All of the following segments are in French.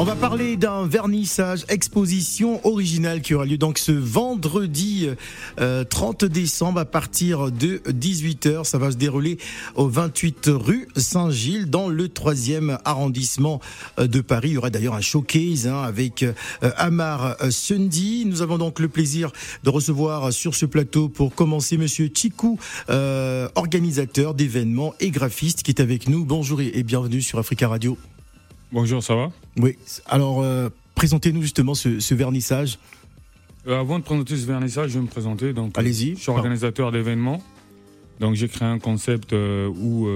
On va parler d'un vernissage exposition originale qui aura lieu donc ce vendredi 30 euh, décembre à partir de 18h. Ça va se dérouler au 28 rue Saint-Gilles dans le 3e arrondissement euh, de Paris. Il y aura d'ailleurs un showcase hein, avec euh, Amar Sundi. Nous avons donc le plaisir de recevoir sur ce plateau pour commencer Monsieur Chikou, organisateur d'événements et graphiste qui est avec nous. Bonjour et bienvenue sur Africa Radio. Bonjour, ça va Oui. Alors, euh, présentez-nous justement ce, vernissage. Euh, avant de présenter ce vernissage, je vais me présenter. Donc, Allez-y. Je suis organisateur d'événements. Donc, j'ai créé un concept euh, où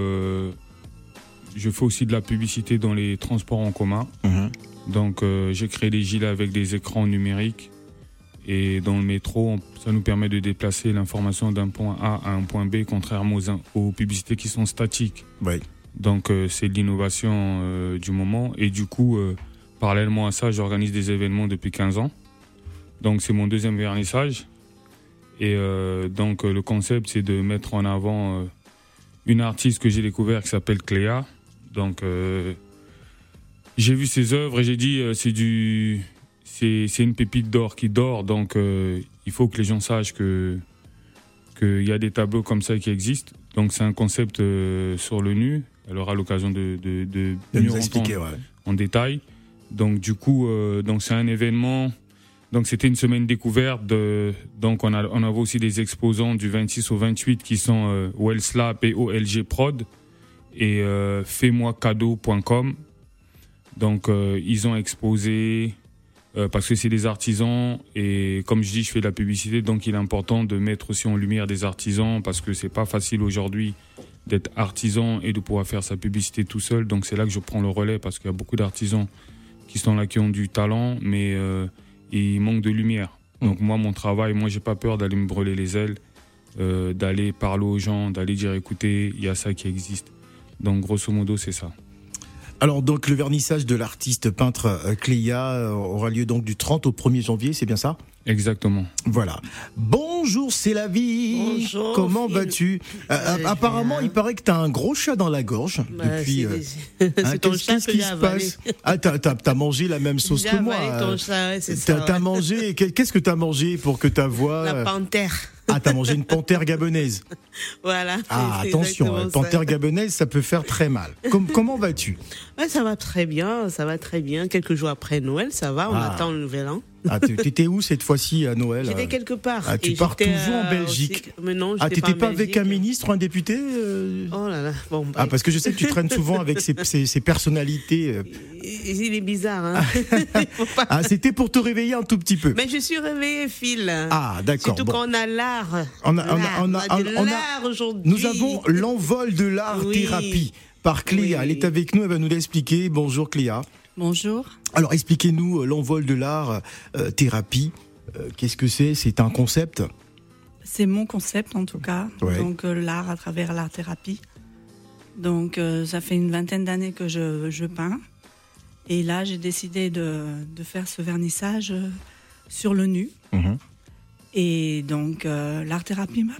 je fais aussi de la publicité dans les transports en commun. Mhm. Donc, j'ai créé des gilets avec des écrans numériques. Et dans le métro, ça nous permet de déplacer l'information d'un point A à un point B, contrairement aux, aux publicités qui sont statiques. Oui. Donc euh, c'est l'innovation euh, du moment. Et du coup, euh, parallèlement à ça, j'organise des événements depuis 15 ans. Donc c'est mon deuxième vernissage. Et donc le concept, c'est de mettre en avant une artiste que j'ai découvert qui s'appelle Cléa. Donc j'ai vu ses œuvres et j'ai dit c'est du c'est une pépite d'or qui dort. Donc il faut que les gens sachent que qu'il y a des tableaux comme ça qui existent. Donc c'est un concept sur le nu elle aura l'occasion de, de, de, mieux expliquer en détail. Donc du coup, euh, donc c'est un événement. Donc c'était une semaine découverte. De, donc on a on avait aussi des exposants du 26 au 28 qui sont euh, Wellslap et OLG Prod et euh, moi cadeau.com. Donc euh, ils ont exposé euh, parce que c'est des artisans et comme je dis, je fais de la publicité, donc il est important de mettre aussi en lumière des artisans parce que c'est pas facile aujourd'hui d'être artisan et de pouvoir faire sa publicité tout seul. Donc c'est là que je prends le relais parce qu'il y a beaucoup d'artisans qui sont là, qui ont du talent, mais euh, il manque de lumière. Mm. Donc moi, mon travail, moi, j'ai pas peur d'aller me brûler les ailes, euh, d'aller parler aux gens, d'aller dire écoutez, il y a ça qui existe. Donc grosso modo, c'est ça. Alors donc le vernissage de l'artiste peintre euh, Cléa euh, aura lieu donc du 30 au 1er janvier, c'est bien ça? Exactement. Voilà. Bonjour, c'est la vie. Bonjour. Comment vas-tu? Euh, Apparemment, il paraît que tu as un gros chat dans la gorge bah, depuis. c'est hein, ton chat qu'est-ce qui se passe? Ah, t'as as, mangé la même sauce que moi. Ton chat, c'est ça. T'as mangé. Qu'est-ce que t'as mangé pour que ta voix La panthère. Ah, t'as mangé une panthère gabonaise. Voilà. Ah, attention, une panthère gabonaise, ça peut faire très mal. comment vas-tu? Ouais, Ça va très bien, ça va très bien. Quelques jours après Noël, ça va, on ah. attend le nouvel an. Ah, t'étais où cette fois-ci à Noël J'étais quelque part. Ah, tu pars toujours en Belgique. Mais non, ah, t'étais pas, avec un ministre ou un député euh Oh là là. Bon, bah, ah, parce que je sais que tu traînes souvent avec ces, ces, personnalités. Euh. Il est bizarre. Hein ah, c'était pour te réveiller un tout petit peu. Mais je suis réveillée, Phil. Ah, d'accord. Surtout quand on a l'art. On a, on a, on l'art aujourd'hui. Nous avons l'envol de l'art thérapie par Cléa. Elle est avec nous, elle va nous l'expliquer. Bonjour Cléa. Bonjour. Alors expliquez-nous euh, l'envol de l'art euh, thérapie. Euh, qu'est-ce que c'est? C'est un concept? C'est mon concept en tout cas. Donc l'art à travers l'art thérapie. Donc ça fait une vingtaine d'années que je, peins. Et là j'ai décidé de, faire ce vernissage sur le nu. Mhm. Et donc l'art thérapie m'a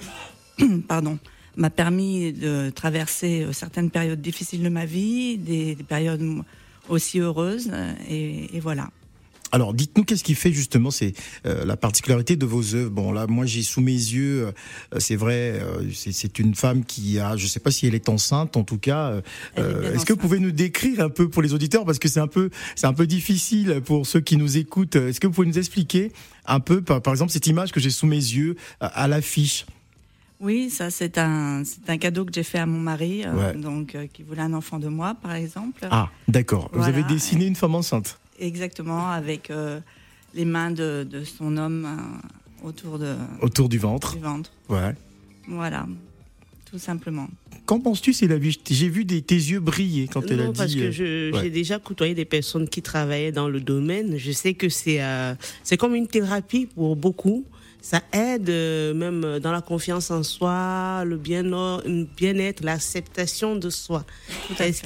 pardon m'a permis de traverser certaines périodes difficiles de ma vie, des périodes aussi heureuse. Euh, et, voilà. Alors, dites-nous qu'est-ce qui fait justement c'est euh, la particularité de vos œuvres? Bon, là, moi, j'ai sous mes yeux, euh, c'est vrai, c'est une femme qui a, je sais pas si elle est enceinte, en tout cas. Est-ce que vous pouvez nous décrire un peu pour les auditeurs parce que c'est un peu, c'est un peu difficile pour ceux qui nous écoutent. Est-ce que vous pouvez nous expliquer un peu, par, par exemple, cette image que j'ai sous mes yeux à l'affiche? Oui, ça c'est un, un cadeau que j'ai fait à mon mari, euh, donc euh, qui voulait un enfant de moi, par exemple. Ah, d'accord. Vous avez dessiné une femme enceinte. Exactement, avec euh, les mains de, de son homme autour de. Autour du ventre. Du ventre. Ouais. Voilà, tout simplement. Qu'en penses-tu, c'est la vie? J'ai vu des, tes yeux briller quand elle a dit. parce que j'ai déjà côtoyé des personnes qui travaillaient dans le domaine. Je sais que c'est c'est comme une thérapie pour beaucoup ça aide euh, même dans la confiance en soi, le bien-être, l'acceptation de soi.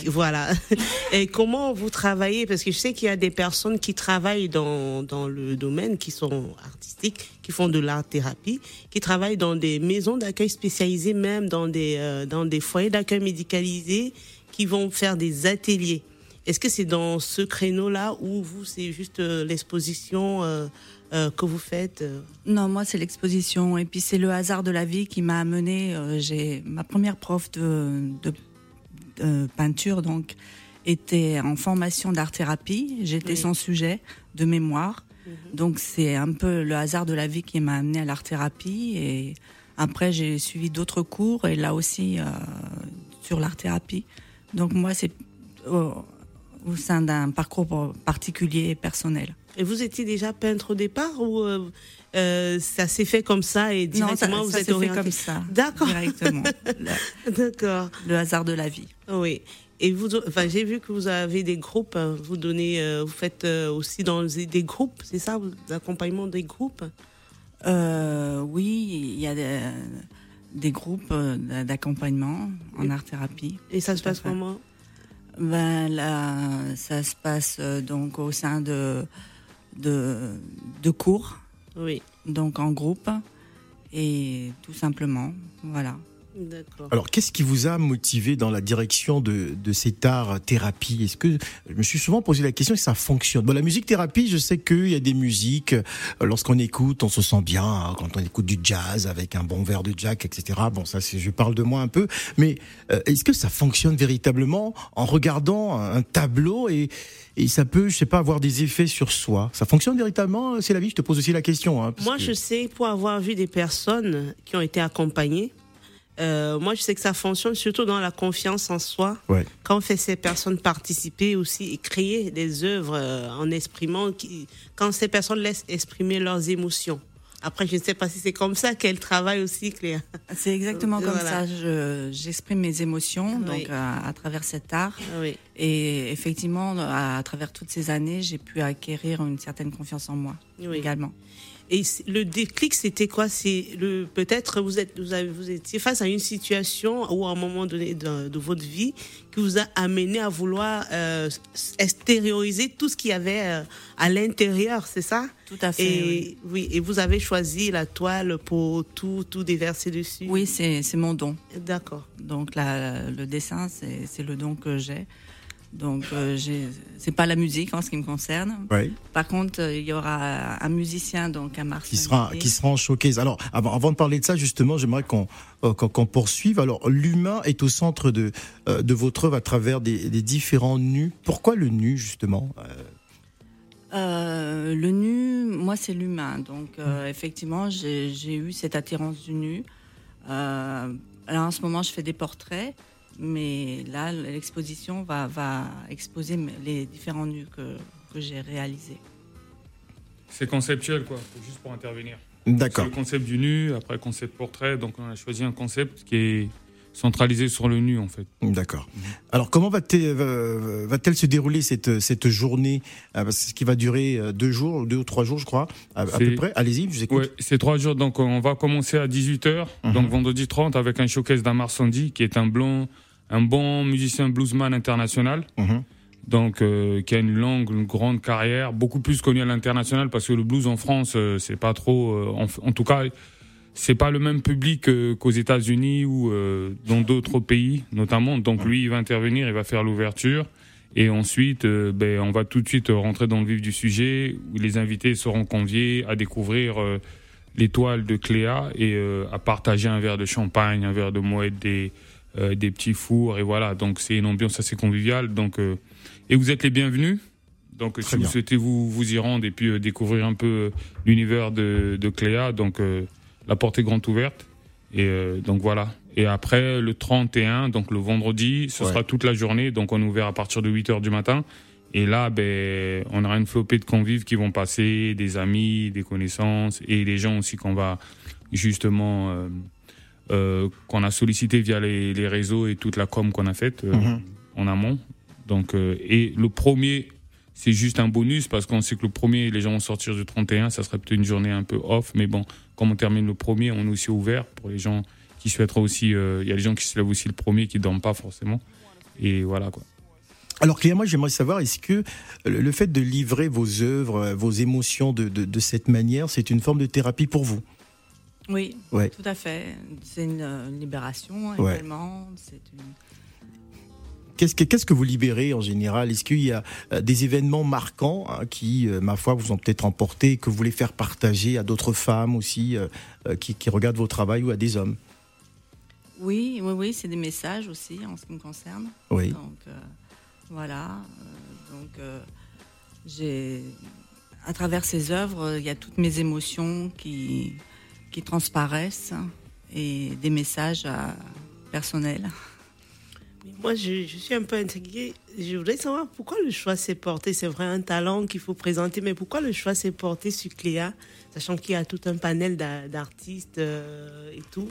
voilà. Et comment vous travaillez? Parce que je sais qu'il y a des personnes qui travaillent dans, dans le domaine, qui sont artistiques, qui font de l'art-thérapie, qui travaillent dans des maisons d'accueil spécialisées, même dans des, euh, dans des foyers d'accueil médicalisés, qui vont faire des ateliers. Est-ce que c'est dans ce créneau-là où vous, c'est juste euh, l'exposition euh, que vous faites euh? Non, moi c'est l'exposition et puis c'est le hasard de la vie qui m'a amené. Euh, j'ai ma première prof de, peinture donc était en formation d'art thérapie. J'étais son sujet de mémoire. Mhm. Donc c'est un peu le hasard de la vie qui m'a amené à l'art thérapie et après j'ai suivi d'autres cours et là aussi sur l'art thérapie. Donc moi c'est au sein d'un parcours particulier et personnel. Et vous étiez déjà peintre au départ ou euh, euh, ça s'est fait comme ça et directement vous êtes orienté fait comme ça. D'accord. Directement. D'accord. Le hasard de la vie. Oui. Et vous, enfin, j'ai vu que vous avez des groupes. Hein. Vous donnez, euh, vous faites aussi dans des groupes, c'est ça, l'accompagnement des groupes? Oui, il y a des, groupes d'accompagnement en art thérapie. Et ça se passe comment? Ben là, ça se passe donc au sein de de, de cours. Oui. Donc en groupe. Et tout simplement, voilà. Alors, qu'est-ce qui vous a motivé dans la direction de, de cet art thérapie? Est-ce que je me suis souvent posé la question si ça fonctionne? Bon, la musique thérapie, je sais qu'il y a des musiques. Euh, lorsqu'on écoute, on se sent bien hein, quand on écoute du jazz avec un bon verre de jack, etc. Bon, ça, je parle de moi un peu. Mais euh, est-ce que ça fonctionne véritablement en regardant un tableau et, et ça peut, je sais pas, avoir des effets sur soi? Ça fonctionne véritablement C'est la vie. Je te pose aussi la question. Hein, moi, je sais pour avoir vu des personnes qui ont été accompagnées euh, moi, je sais que ça fonctionne surtout dans la confiance en soi. Quand on fait ces personnes participer aussi et créer des œuvres euh, en exprimant, qui, quand ces personnes laissent exprimer leurs émotions. Après, je ne sais pas si c'est comme ça qu'elle travaille aussi, Cléa. C'est exactement comme ça. J'exprime mes émotions donc à, travers cet art. Oui. Et effectivement, à, travers toutes ces années, j'ai pu acquérir une certaine confiance en moi également. Et le déclic, c'était quoi? C'est le peut-être vous êtes vous, avez, vous étiez face à une situation ou à un moment donné de, de votre vie qui vous a amené à vouloir euh, extérioriser tout ce qu'il y avait euh, à l'intérieur, c'est ça? Tout à fait. Et oui. Et vous avez choisi la toile pour tout tout déverser dessus? Oui, c'est c'est mon don. D'accord. Donc la, le dessin, c'est le don que j'ai. Donc, euh, c'est pas la musique en ce qui me concerne. Par contre, euh, il y aura un musicien, donc un Marseille. Qui sera, qui sera en showcase. Alors, avant, avant de parler de ça, justement, j'aimerais qu'on euh, poursuive. Alors, l'humain est au centre de, euh, de votre œuvre à travers des, des, différents nus. Pourquoi le nu, justement Le nu, moi, c'est l'humain. Donc, effectivement, j'ai eu cette attirance du nu. alors, en ce moment, je fais des portraits. Mais là, l'exposition va, va exposer les différents nus que, que j'ai réalisés. C'est conceptuel, quoi, juste pour intervenir. D'accord. le concept du nu, après le concept portrait, donc on a choisi un concept qui est centralisé sur le nu en fait. D'accord. Alors comment va-t-elle va se dérouler cette, cette journée euh, Ce qui va durer euh, deux jours, deux ou trois jours je crois, à, peu près. Allez-y, je vous écoute. c'est trois jours, donc on va commencer à 18h, mhm. donc vendredi 30 avec un showcase d'Amar Sandy qui est un blond un bon musicien bluesman international. Mhm. Donc, euh, qui a une longue, une grande carrière, beaucoup plus connu à l'international parce que le blues en France, euh, c'est pas trop. Euh, en, tout cas, c'est pas le même public qu'aux États-Unis ou dans d'autres pays, notamment. Donc, lui, il va intervenir, il va faire l'ouverture. Et ensuite, ben, on va tout de suite rentrer dans le vif du sujet où les invités seront conviés à découvrir l'étoile de Cléa et à partager un verre de champagne, un verre de moët, des euh, des petits fours et voilà. Donc c'est une ambiance assez conviviale. Donc euh, et vous êtes les bienvenus. Donc si vous souhaitez vous vous y rendre et puis euh, découvrir un peu l'univers de, de Cléa, donc la porte est grande ouverte. Et donc voilà. Et après le 31, donc le vendredi, ce sera toute la journée. Donc on est ouvert à partir de 8 heures du matin. Et là, ben, on aura une flopée de convives qui vont passer, des amis, des connaissances et des gens aussi qu'on va justement euh, qu'on a sollicité via les, les, réseaux et toute la com qu'on a faite euh, mhm. en amont. Donc, euh, et le premier, c'est juste un bonus parce qu'on sait que le premier, les gens vont sortir du 31, ça serait peut-être une journée un peu off, mais bon, comme on termine le premier, on est aussi ouvert pour les gens qui souhaiteraient aussi. Il y a des gens qui se lèvent aussi le premier, qui dorment pas forcément, et voilà quoi. Alors Cléa, moi j'aimerais savoir, est-ce que le fait de livrer vos œuvres, vos émotions de, de, cette manière, c'est une forme de thérapie pour vous? Oui, ouais. tout à fait. C'est une, libération également. Qu'est-ce que, qu'est-ce que vous libérez en général? Est-ce qu'il y a euh, des événements marquants hein, qui, euh, ma foi, vous ont peut-être emporté, que vous voulez faire partager à d'autres femmes aussi euh, qui, qui, regardent vos travaux ou à des hommes? Oui, oui, oui, c'est des messages aussi en ce qui me concerne. Oui. Donc, voilà. Euh, donc, euh, j'ai, à travers ces œuvres, il y a toutes mes émotions qui, qui transparaissent et des messages euh, personnels. Moi, je, suis un peu intriguée. Je voudrais savoir pourquoi le choix s'est porté. C'est vrai, un talent qu'il faut présenter, mais pourquoi le choix s'est porté sur Cléa, sachant qu'il y a tout un panel d'artistes euh, et tout.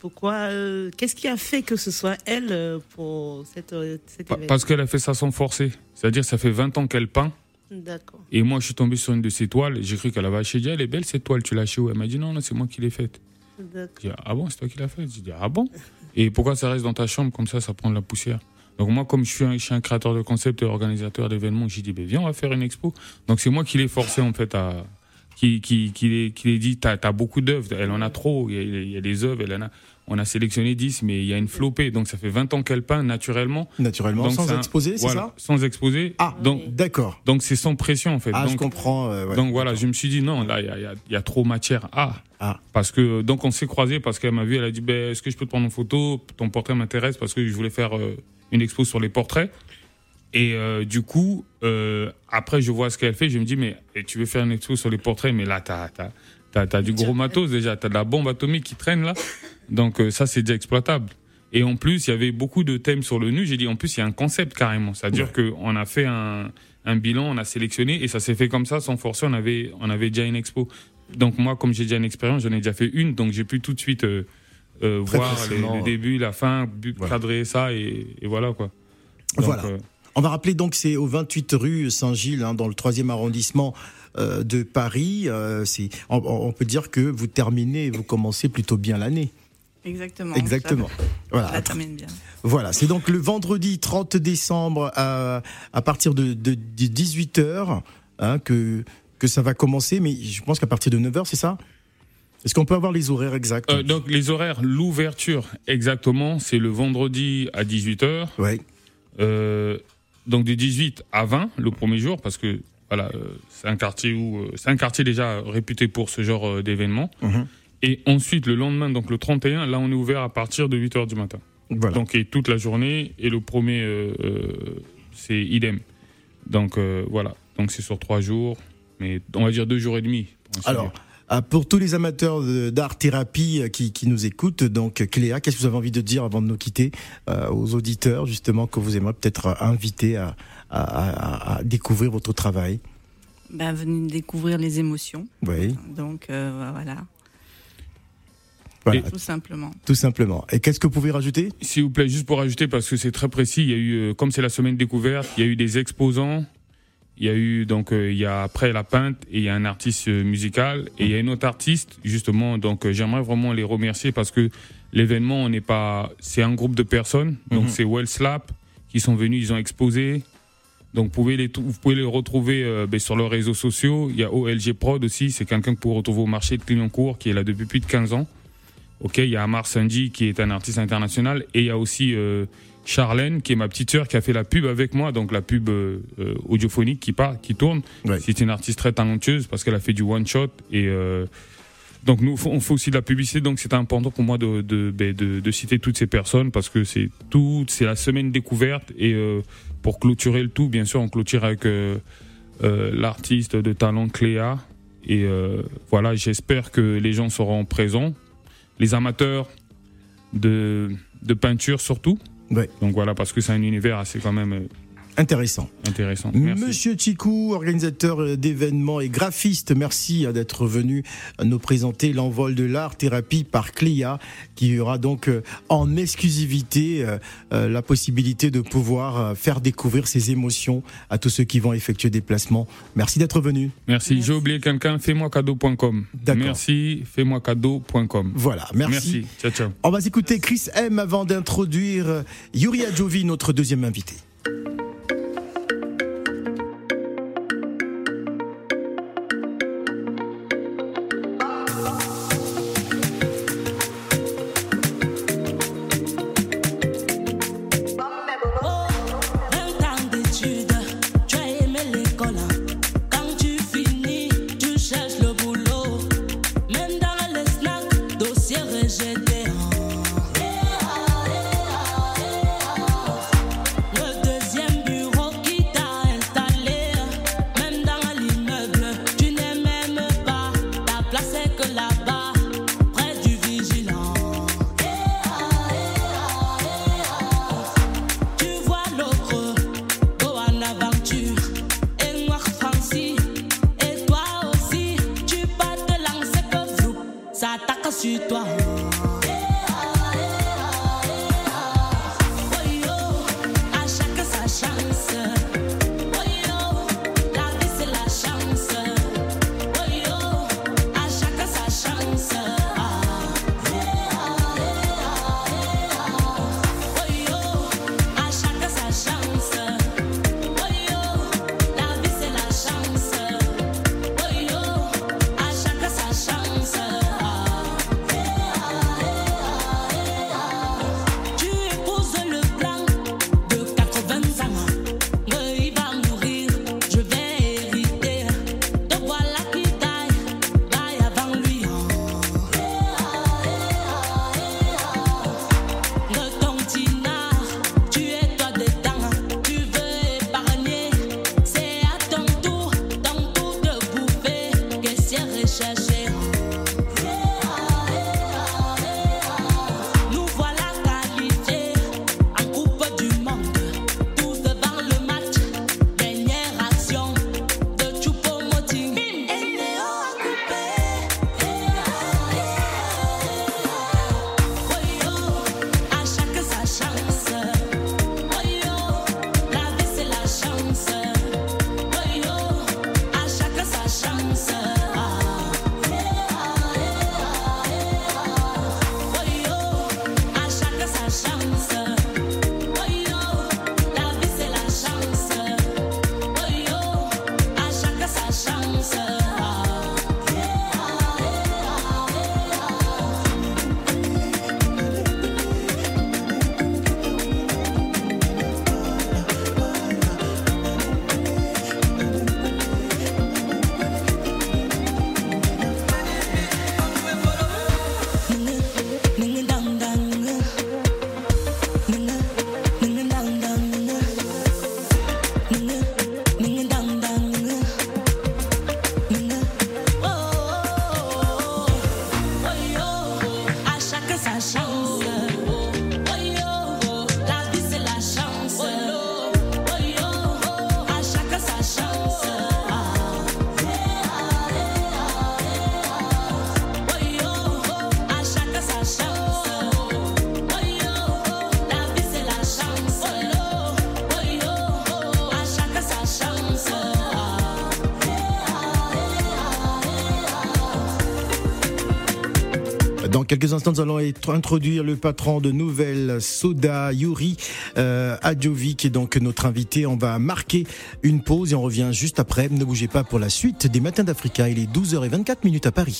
Pourquoi euh, Qu'est-ce qui a fait que ce soit elle pour cette, cette Parce qu'elle a fait ça sans forcer. C'est-à-dire, ça fait 20 ans qu'elle peint. D'accord. Et moi, je suis tombé sur une de ses toiles. J'ai cru qu'elle avait acheté. Elle est belle cette toile. Tu l'as achetée où? Elle m'a dit non, non, c'est moi qui l'ai faite. D'accord. ah bon, c'est toi qui l'as faite? J'ai dit ah bon? Et pourquoi ça reste dans ta chambre? Comme ça, ça prend de la poussière donc moi, comme je suis un, je un créateur de concept et organisateur d'événements, j'ai dit, ben viens, on va faire une expo. Donc c'est moi qui l'ai forcé en fait à, qui, qui, qui l'ai dit, t'as as beaucoup d'œuvres, elle en a trop, il y a, des œuvres, elle en a. On a sélectionné 10, mais il y a une flopée. Donc ça fait 20 ans qu'elle peint naturellement. Naturellement, sans exposer, c'est ça Sans exposer. Ah, donc d'accord. Donc c'est sans pression en fait. Ah, donc, je comprends. Euh, donc voilà, je me suis dit non, là il y a, y a, trop matière à. Ah. Parce que donc on s'est croisés parce qu'elle m'a vu, elle a dit ben, est-ce que je peux te prendre une photo? Ton portrait m'intéresse parce que je voulais faire euh, une expo sur les portraits. Et euh, du coup, euh, après je vois ce qu'elle fait, je me dis mais tu veux faire une expo sur les portraits, mais là t'as as, as, du gros matos déjà, t'as de la bombe atomique qui traîne là, donc ça c'est déjà exploitable. Et en plus, il y avait beaucoup de thèmes sur le nu. J'ai dit, en plus, il y a un concept carrément. C'est-à-dire qu'on a fait un, un, bilan, on a sélectionné, et ça s'est fait comme ça, sans forcer. On avait, on avait déjà une expo. Donc moi, comme j'ai déjà une expérience, j'en ai déjà fait une, donc j'ai pu tout de suite euh, euh voir le début, la fin, cadrer ça et, et, voilà quoi. voilà. Euh, on va rappeler donc c'est au 28 rue Saint-Gilles, hein, dans le troisième arrondissement euh, de Paris. c'est, on, on, peut dire que vous terminez, vous commencez plutôt bien l'année. Exactement. Exactement. voilà. Ça termine bien. Voilà, c'est donc le vendredi 30 décembre à, à partir de, de, de 18h hein, que que ça va commencer, mais je pense qu'à partir de 9h, c'est ça? Est-ce qu'on peut avoir les horaires exacts? Euh, Donc les horaires, l'ouverture exactement, c'est le vendredi à 18h. Oui. Euh, donc de 18 à 20 le premier jour, parce que voilà, euh, c'est un quartier où c'est un quartier déjà réputé pour ce genre d'événement. Mhm. Et ensuite le lendemain, donc le 31, là on est ouvert à partir de 8h du matin. Voilà. Donc et toute la journée et le premier c'est idem. Donc voilà, donc c'est sur trois jours mais on va dire deux jours et demi. Alors. Pour tous les amateurs d'art thérapie euh, qui, nous écoutent, donc Cléa, qu'est-ce que vous avez envie de dire avant de nous quitter euh, aux auditeurs justement que vous aimeriez peut-être euh, inviter à, découvrir votre travail? Ben, Venez découvrir les émotions. Oui. Donc voilà. Voilà. tout simplement. Tout simplement. Et qu'est-ce que vous pouvez rajouter? S'il vous plaît, juste pour rajouter, parce que c'est très précis, il y a eu, comme c'est la semaine découverte, il y a eu des exposants, il y a eu donc euh, il y a après la peinte et il y a un artiste euh, musical. Et il y a une autre artiste justement. Donc euh, j'aimerais vraiment les remercier parce que l'événement on n'est pas c'est un groupe de personnes. Donc mhm. c'est Well Slap qui sont venus ils ont exposé. Donc vous pouvez les vous pouvez les retrouver ben, sur leurs réseaux sociaux. Il y a OLG Prod aussi. C'est quelqu'un que vous retrouver au marché de Clignancourt qui est là depuis plus de 15 ans. Ok il y a Amar Sanji qui est un artiste international. Et il y a aussi Charlène, qui est ma petite sœur, qui a fait la pub avec moi, donc la pub euh, euh, audiophonique qui part, qui tourne. C'est une artiste très talentueuse parce qu'elle a fait du one shot et euh, donc nous on fait aussi de la publicité, donc c'est important pour moi de ben, de, de, citer toutes ces personnes parce que c'est tout, c'est la semaine découverte et pour clôturer le tout, bien sûr, on clôture avec l'artiste de talent Cléa et voilà, j'espère que les gens seront présents, les amateurs de de peinture surtout Donc voilà, parce que c'est un univers assez quand même euh, Intéressant. Intéressant. Monsieur Chikou, organisateur euh, d'événements et graphiste, merci d'être venu nous présenter l'envol de l'art thérapie par Cléa, qui aura donc euh, en exclusivité euh, la possibilité de pouvoir faire découvrir ses émotions à tous ceux qui vont effectuer des placements. Merci d'être venu. Merci. J'ai oublié quelqu'un, fais-moi cadeau.com. Merci, fais-moi cadeau.com. Voilà, merci. Merci. Ciao, ciao. On va écouter Chris M avant d'introduire Yuri Adjovi, notre deuxième invité. Instants, nous allons introduire le patron de Nouvelle Soda, Yuri euh, Adjovic, est donc notre invité. On va marquer une pause et on revient juste après. Ne bougez pas pour la suite des Matins d'Africa. Il est 12h24 minutes à Paris.